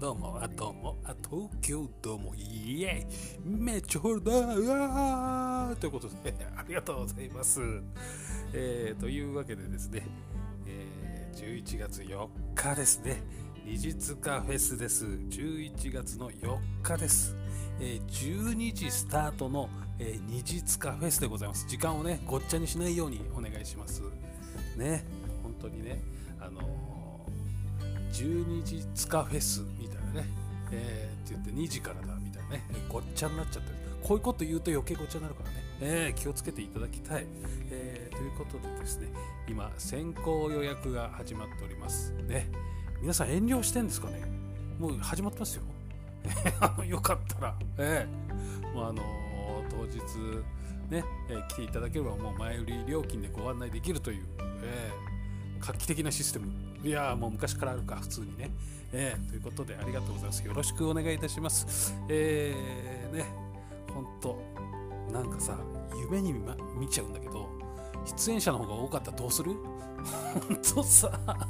どうも、あ、どうも、あ、東京どうも、イエイめっちゃホルダーうわということで、ありがとうございます。えー、というわけでですね、えー、11月4日ですね、二日カフェスです。11月の4日です。えー12時スタートの、えー、二日フェスでございます。時間をね、ごっちゃにしないようにお願いします。ね、本当にね、あのー、12時塚フェスみたいなね、えーって言って2時からだみたいなね、ごっちゃになっちゃってる。こういうこと言うと余計ごっちゃになるからね、えー気をつけていただきたい。えーということでですね、今、先行予約が始まっております。ね、皆さん遠慮してんですかね？もう始まってますよ。よかったら、ええもうあのー当日、ねえー来ていただければもう前売り料金でご案内できるという、ええ画期的なシステムいやもう昔からあるか普通にね、ええということでありがとうございます。よろしくお願いいたします。えー、ね本当なんかさ夢に見,、ま、見ちゃうんだけど出演者の方が多かったらどうする？本当さ。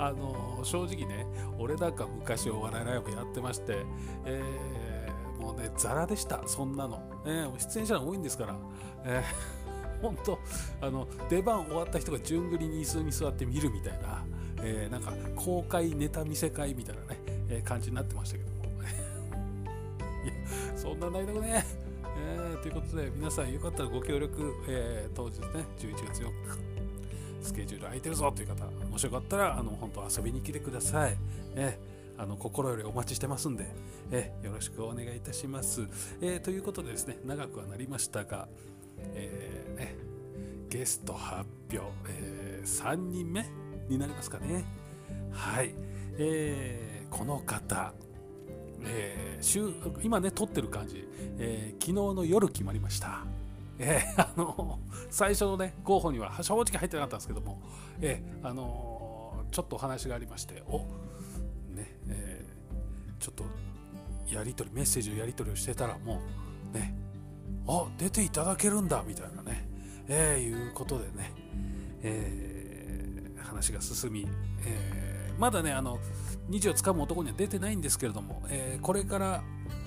あの正直ね俺なんか昔お笑いライブやってまして、えーもうねザラでした。そんなの、えー出演者が多いんですから、えー、本当あの出番終わった人が順繰りに椅子に座って見るみたいな、えーなんか公開ネタ見せ会みたいなね、えー感じになってましたけども いやそんなないだろねえーということで皆さんよかったらご協力、えー当日ね11月4日スケジュール空いてるぞという方、もしよかったら、あの、本当遊びに来てください。えあの心よりお待ちしてますんで、えよろしくお願いいたします。えということでですね、長くはなりましたが、えね、ゲスト発表、え3人目になりますかね。はい。えーこの方、えー週今ね、撮ってる感じ、えー昨日の夜決まりました。えーあの最初のね候補には正直入ってなかったんですけども、えーあのちょっとお話がありましておねえーちょっとやり取りメッセージのやり取りをしてたらもうねあ出ていただけるんだみたいなね、えーいうことでね、えー話が進み、えーまだねあの虹をつかむ男には出てないんですけれども、えーこれから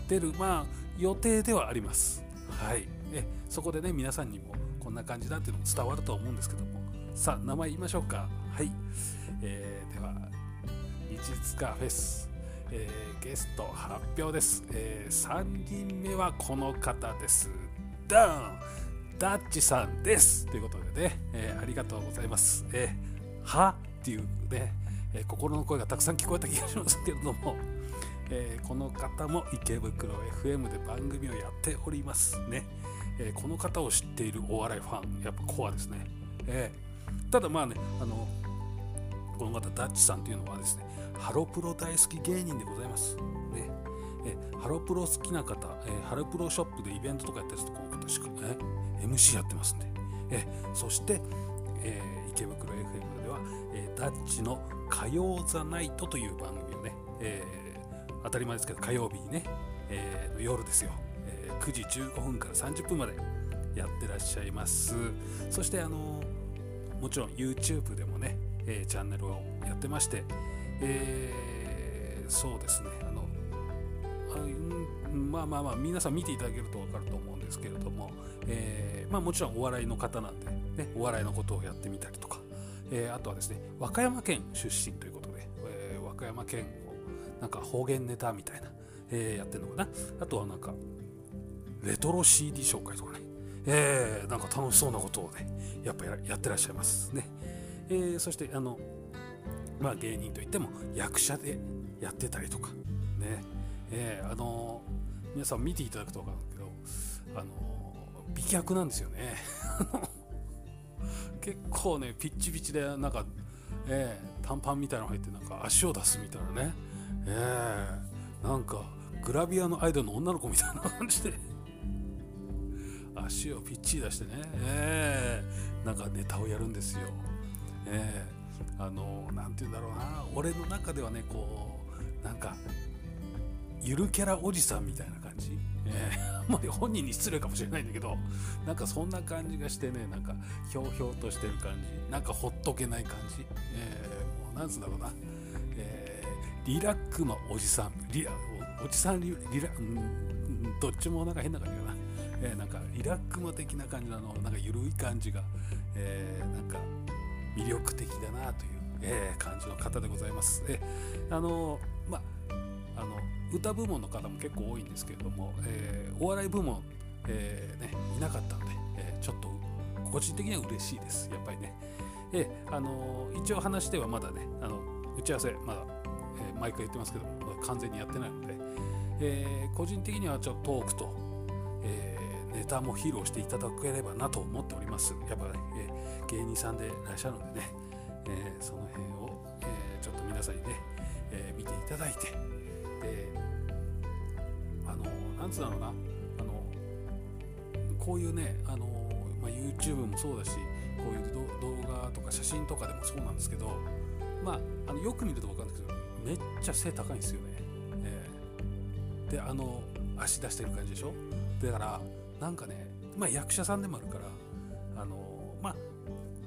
出るまあ予定ではあります。はい。えそこでね皆さんにもこんな感じだっていうのも伝わると思うんですけども。さあ名前言いましょうか。はい、えーでは日塚フェス、えーゲスト発表です、え3人目はこの方です。ダーン！ダッチさんです。ということでね、えーありがとうございます、えーはっていうね、えー心の声がたくさん聞こえた気がしますけれどもえーこの方も池袋 FM で番組をやっておりますね、えーこの方を知っているお笑いファンやっぱコアですね、えーただまあねあのこの方ダッチさんというのはですねハロプロ大好き芸人でございます。ね。えハロプロ好きな方、えハロプロショップでイベントとかやってる人この方しか、えー MC やってますんで、えそして、えー池袋 FM では、えーダッチの火曜ザナイトという番組をね、えー当たり前ですけど火曜日にね、えー夜ですよ、えー9時15分から30分までやってらっしゃいます。そしてあのもちろん YouTube でもね、えーチャンネルをやってまして、えーそうですね。あのあまあまあまあ皆さん見ていただけると分かると思うんですけれども、えーまあ、もちろんお笑いの方なんで、ね、お笑いのことをやってみたりとか、えーあとはですね和歌山県出身ということで、えー和歌山県をなんか方言ネタみたいな、えーやってるのかな。あとはなんかレトロ CD 紹介とかね、えーなんか楽しそうなことをねやっぱやってらっしゃいますね、えーそしてあのまあ芸人といっても役者でやってたりとか。ね。えーあの皆さん見ていただくと分かるけどあの美脚なんですよね。結構ねピッチピチでなんか、えー短パンみたいなの入ってなんか足を出すみたいなね、えーなんかグラビアのアイドルの女の子みたいな感じで。足をピッチリ出してね、えーなんかネタをやるんですよ、えーあのなんて言うんだろうな。俺の中ではねこうなんかゆるキャラおじさんみたいな感じ、えーあんまり本人に失礼かもしれないんだけどなんかそんな感じがしてねなんかひょうひょうとしてる感じ。なんかほっとけない感じ、えーもうなんつうんだろうな、えーリラックマおじさん。リおじさんリラうんどっちもなんか変な感じかな、えー、なんかリラックマ的な感じのなんか緩い感じが、えー、なんか魅力的だなという、えー、感じの方でございます。えー、あのまああの歌部門の方も結構多いんですけれども、えー、お笑い部門、えーね、いなかったので、え、ちょっと個人的には嬉しいです。やっぱりね、え、あの一応話してはまだねあの打ち合わせまだ、え、毎回言ってますけどま完全にやってないので、え、個人的にはちょっとトークと、え、ネタも披露していただければなと思っております。やっぱね、え、芸人さんでいらっしゃるのでね、え、その辺を、え、ちょっと皆さんにね、え、見ていただいてであのつうだろうな。あのこういうねあの、まあ、YouTube もそうだしこういう動画とか写真とかでもそうなんですけどまああのよく見ると分かるんですけどめっちゃ背高いんですよね、えー、であの足出してる感じでしょ？だからなんかねまあ役者さんでもあるからあのまあ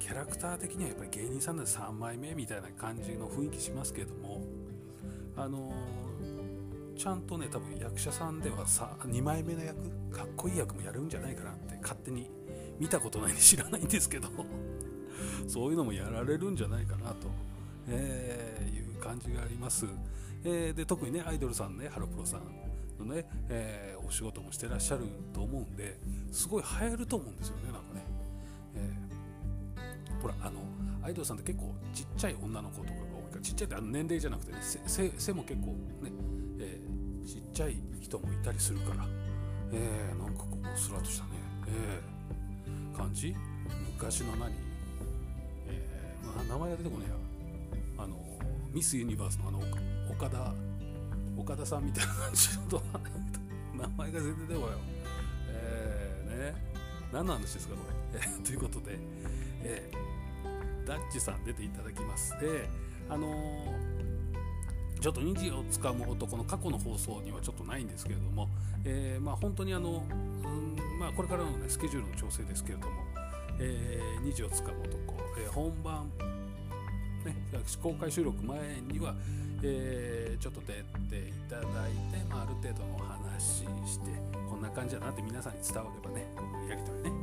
キャラクター的にはやっぱり芸人さんで3枚目みたいな感じの雰囲気しますけれどもあのちゃんとね多分役者さんではさ2枚目の役かっこいい役もやるんじゃないかなって勝手に見たことないんで知らないんですけど そういうのもやられるんじゃないかなと、えー、いう感じがあります、えー、で特にねアイドルさんねハロプロさんのね、えー、お仕事もしてらっしゃると思うんですごい流行ると思うんですよねなんかね、えー、ほらあのアイドルさんって結構ちっちゃい女の子とかが多いからちっちゃいってあの年齢じゃなくてね背背も結構ねちっちゃい人もいたりするから、えー、なんかこうスラッとしたね、えー、感じ？昔の何、えー、まあ、名前が出てこねえや。あのミス・ユニバースのあの岡田岡田さんみたいな感じの名前が全然出てこないよ。えー、ね。何の話ですかこれ、えー、ということで、えー、ダッチさん出ていただきます。であのーちょっと虹をつかむ男の過去の放送にはちょっとないんですけれども、えー、まあ、本当にあの、うんまあ、これからの、ね、スケジュールの調整ですけれども、えー、虹をつかむ男、えー、本番、ね、公開収録前には、えー、ちょっと出ていただいて、まあ、ある程度のお話してこんな感じだなって皆さんに伝わればねこのやり取りね、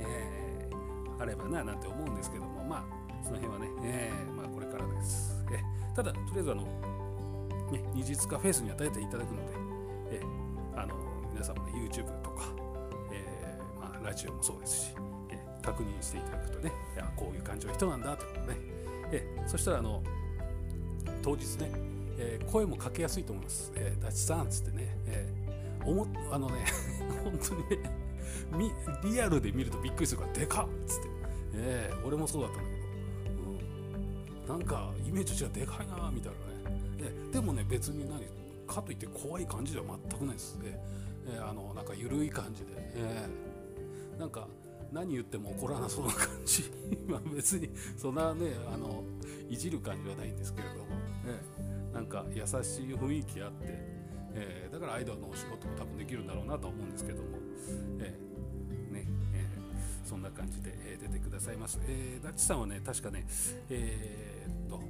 えー、あればななんて思うんですけどもまあその辺はね、えーまあ、これからです。えただとりあえずあのね、二日フェイスに与えていただくので、えあの皆さんもね YouTube とか、えー、まあ、ラジオもそうですし、え確認していただくとねいやこういう感じの人なんだということね、えそしたらあの当日ね、えー、声もかけやすいと思います。えー、ダチさんっつってね、えー、思あのね 本当にねリアルで見るとびっくりするからでかっつって、えー、俺もそうだった、ん、なんかイメージと違うでかいなみたいなね。でもね別に何かといって怖い感じでは全くないですね、えー、あのなんか緩い感じで、えー、なんか何言っても怒らなそうな感じ。まあ別にそんなねあのいじる感じはないんですけれども、えー、なんか優しい雰囲気あって、えー、だからアイドルのお仕事も多分できるんだろうなと思うんですけども、そんな感じで、え出てくださいます、えー、ダッチさんはね確かねえー、っと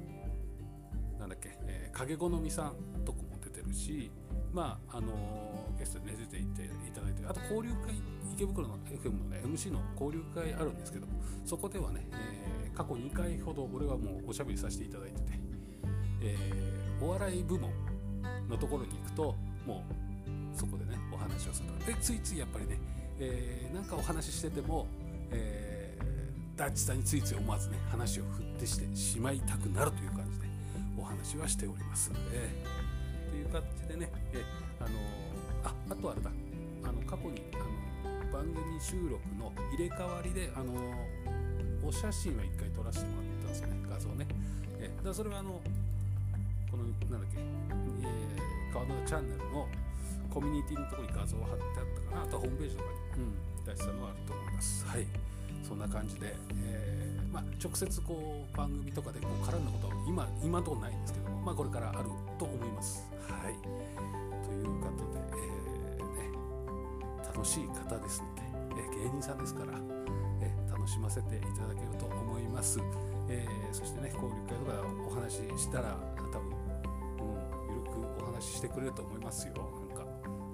なんだっけ、えー、影好みさんとこも出てるし、まああのー、ゲストで、ね、出ていていただいてあと交流会池袋の FM の、ね、MC の交流会あるんですけどもそこではね、えー、過去2回ほど俺はもうおしゃべりさせていただいてて、えー、お笑い部門のところに行くともうそこでねお話をすると。でついついやっぱりね、えー、なんかお話ししてても、えー、ダッチさんについつい思わずね話を振ってしてしまいたくなるという感じでお話はしておりますので、という感じでね、えあのああとあれだあの過去にあの番組収録の入れ替わりであのお写真は1回撮らせてもらったんですよね画像ね、えだそれはあのこのなんだっけ、えー、川野チャンネルのコミュニティのところに画像を貼ってあったかな。あとホームページとかに、うん、出したのはあると思いますはいそんな感じで、えー、まあ、直接こう番組とかでこう絡んだことは今今のところないんですけども、まあ、これからあると思います。はい、ということで、えー、ね、楽しい方ですので、えー、芸人さんですから、え楽しませていただけると思います。えそしてね交流会とかお話ししたら多分、うん、お話ししてくれると思いますよ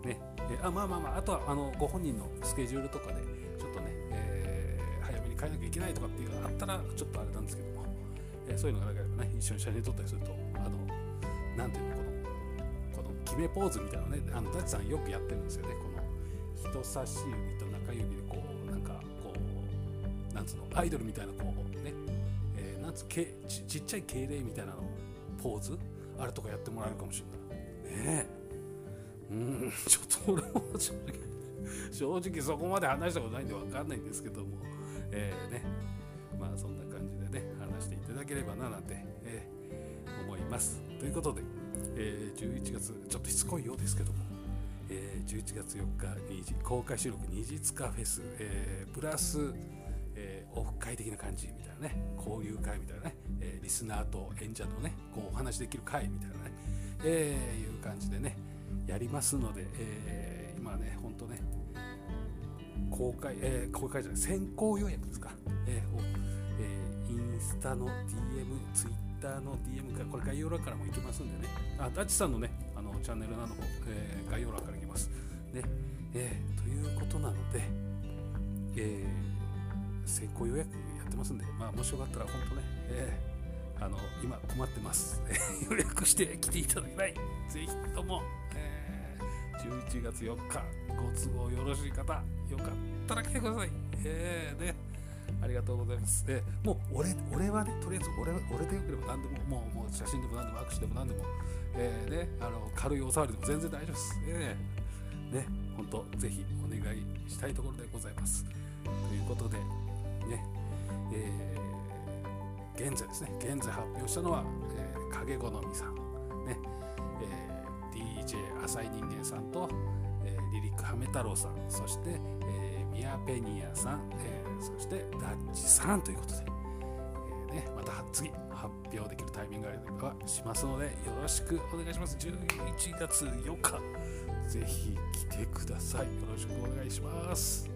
ね。えあまあまあまああとはあのご本人のスケジュールとかでちょっとね、えー、早めに帰らなきゃいけないとかっていうのがあったらちょっとあれなんですけども、えー、そういうのがなければね一緒に写真撮ったりするとあのなんていうのこのこの決めポーズみたいなのねあのダチさんよくやってるんですよね。この人差し指と中指でこうなんかこうなんつうのアイドルみたいなこうね、えー、なんつうけちちっちゃい敬礼みたいなのポーズ？あれとかやってもらえるかもしれない。ねえ。うんちょっと俺も正直正直そこまで話したことないんで分かんないんですけどもえー、ね。まあそんな感じでね話していただければななんて、えー、思います。ということで、えー、11月ちょっとしつこいようですけどもえー、11月4日2時公開収録二次塚フェス、えー、プラス、えー、オフ会的な感じみたいなね交流会みたいなね、えー、リスナーと演者とねこうお話できる会みたいなね、えー、いう感じでねやりますので、えー、今ねほんとね公開、えー、公開じゃない先行予約ですか、えーをえー、インスタの DM ツイッターの DM かこれ概要欄からも行けますんでね。あダッチさんのねあのチャンネルなども、えー、概要欄から行きます。ね、えー、ということなので、えー、先行予約やってますんで、まあ、もしよかったら本当ね、えー、あの今困ってます。予約して来ていただきたい。ぜひとも、えー、11月4日ご都合よろしい方よかったら来てください。えー、ね。ありがとうございます。でもう俺俺はね、とりあえず俺俺でよければ何でも、もうもう写真でも何でも握手でも何でも、えー、ね、あの軽いお触りでも全然大丈夫です。えー、ね、本当ぜひお願いしたいところでございます。ということで、ね、えー、現在ですね、現在発表したのは、えー、影好みさん、ね、えー、DJ 浅井人間さんと、えー、リリックハメ太郎さん、そして、えー、ミヤペニアさん、えーそしてダッチさんということで、えーね、また次発表できるタイミングがあればしますのでよろしくお願いします。11月4日ぜひ来てください。よろしくお願いします。